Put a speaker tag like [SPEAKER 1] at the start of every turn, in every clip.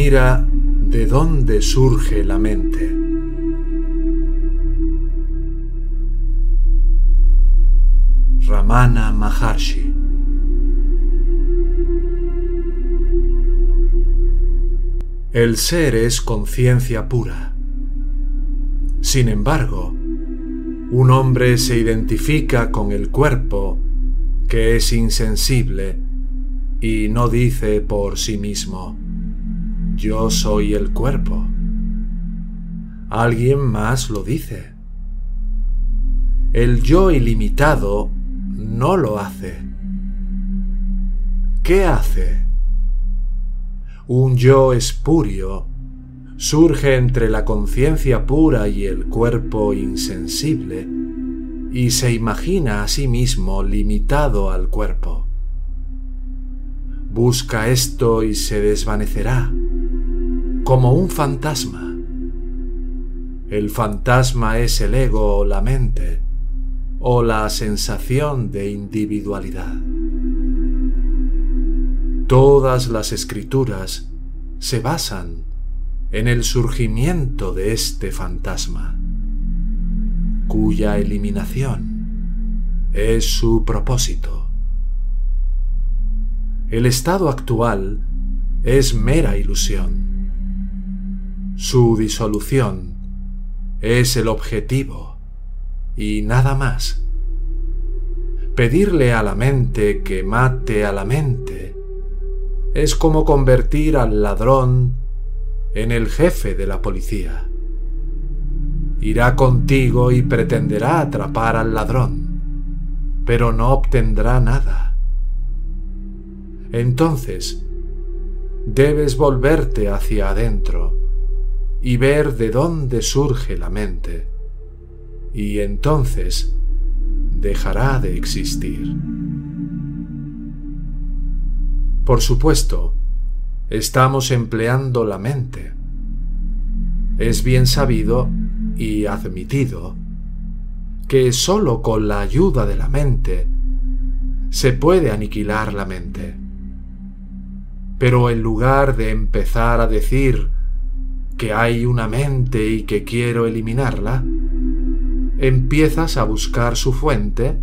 [SPEAKER 1] Mira de dónde surge la mente. Ramana Maharshi El ser es conciencia pura. Sin embargo, un hombre se identifica con el cuerpo que es insensible y no dice por sí mismo, yo soy el cuerpo. Alguien más lo dice. El yo ilimitado no lo hace. ¿Qué hace? Un yo espurio surge entre la conciencia pura y el cuerpo insensible y se imagina a sí mismo limitado al cuerpo. Busca esto y se desvanecerá como un fantasma. El fantasma es el ego o la mente o la sensación de individualidad. Todas las escrituras se basan en el surgimiento de este fantasma, cuya eliminación es su propósito. El estado actual es mera ilusión su disolución es el objetivo y nada más. Pedirle a la mente que mate a la mente es como convertir al ladrón en el jefe de la policía. Irá contigo y pretenderá atrapar al ladrón, pero no obtendrá nada. Entonces, debes volverte hacia adentro y ver de dónde surge la mente, y entonces dejará de existir. Por supuesto, estamos empleando la mente. Es bien sabido y admitido que sólo con la ayuda de la mente se puede aniquilar la mente. Pero en lugar de empezar a decir que hay una mente y que quiero eliminarla, empiezas a buscar su fuente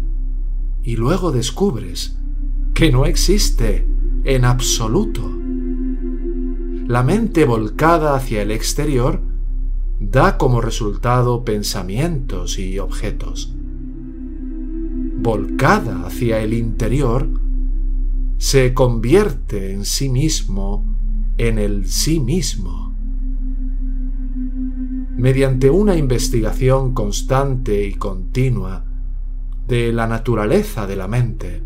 [SPEAKER 1] y luego descubres que no existe en absoluto. La mente volcada hacia el exterior da como resultado pensamientos y objetos. Volcada hacia el interior, se convierte en sí mismo en el sí mismo mediante una investigación constante y continua de la naturaleza de la mente.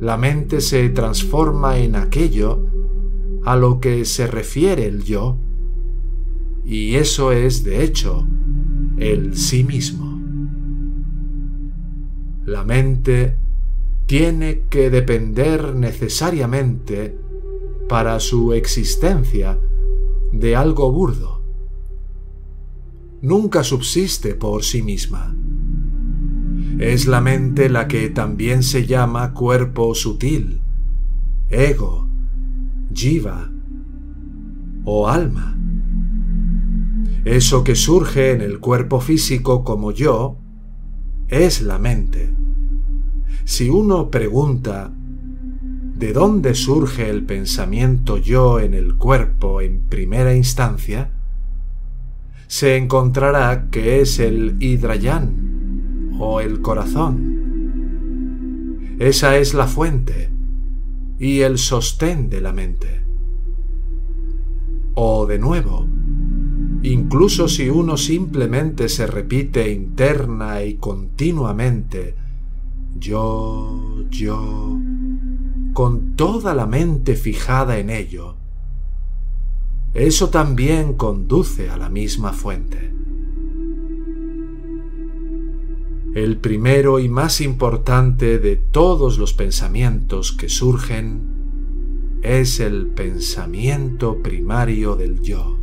[SPEAKER 1] La mente se transforma en aquello a lo que se refiere el yo, y eso es, de hecho, el sí mismo. La mente tiene que depender necesariamente para su existencia de algo burdo, nunca subsiste por sí misma. Es la mente la que también se llama cuerpo sutil, ego, jiva o alma. Eso que surge en el cuerpo físico como yo es la mente. Si uno pregunta ¿de dónde surge el pensamiento yo en el cuerpo en primera instancia? Se encontrará que es el hidrayán o el corazón. Esa es la fuente y el sostén de la mente. O de nuevo, incluso si uno simplemente se repite interna y continuamente, yo, yo, con toda la mente fijada en ello, eso también conduce a la misma fuente. El primero y más importante de todos los pensamientos que surgen es el pensamiento primario del yo.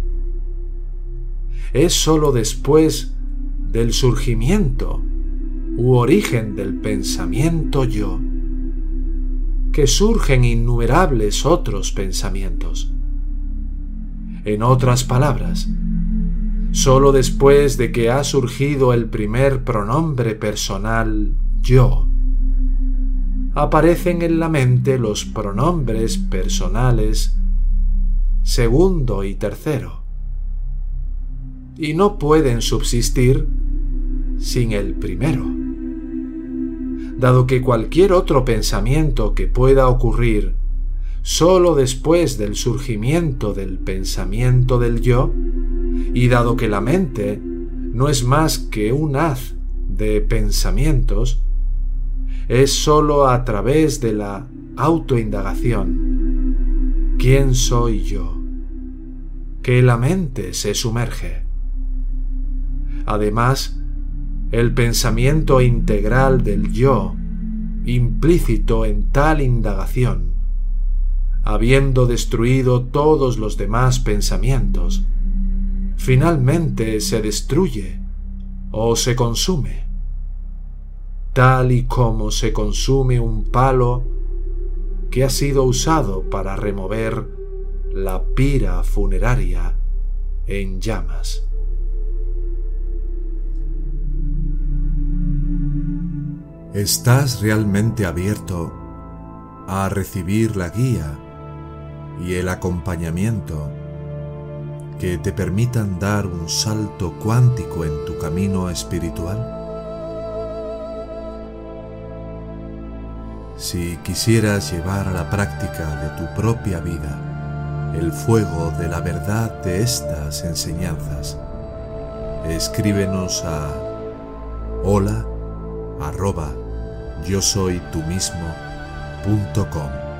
[SPEAKER 1] Es sólo después del surgimiento u origen del pensamiento yo que surgen innumerables otros pensamientos En otras palabras, solo después de que ha surgido el primer pronombre personal yo, aparecen en la mente los pronombres personales segundo y tercero, y no pueden subsistir sin el primero, dado que cualquier otro pensamiento que pueda ocurrir solo después del surgimiento del pensamiento del yo, y dado que la mente no es más que un haz de pensamientos, es sólo a través de la autoindagación, ¿quién soy yo?, que la mente se sumerge. Además, el pensamiento integral del yo, implícito en tal indagación, habiendo destruido todos los demás pensamientos, finalmente se destruye o se consume, tal y como se consume un palo que ha sido usado para remover la pira funeraria en llamas.
[SPEAKER 2] ¿Estás realmente abierto a recibir la guía y el acompañamiento que te permitan dar un salto cuántico en tu camino espiritual? Si quisieras llevar a la práctica de tu propia vida el fuego de la verdad de estas enseñanzas, escríbenos a hola arroba yo soy tú mismo.com.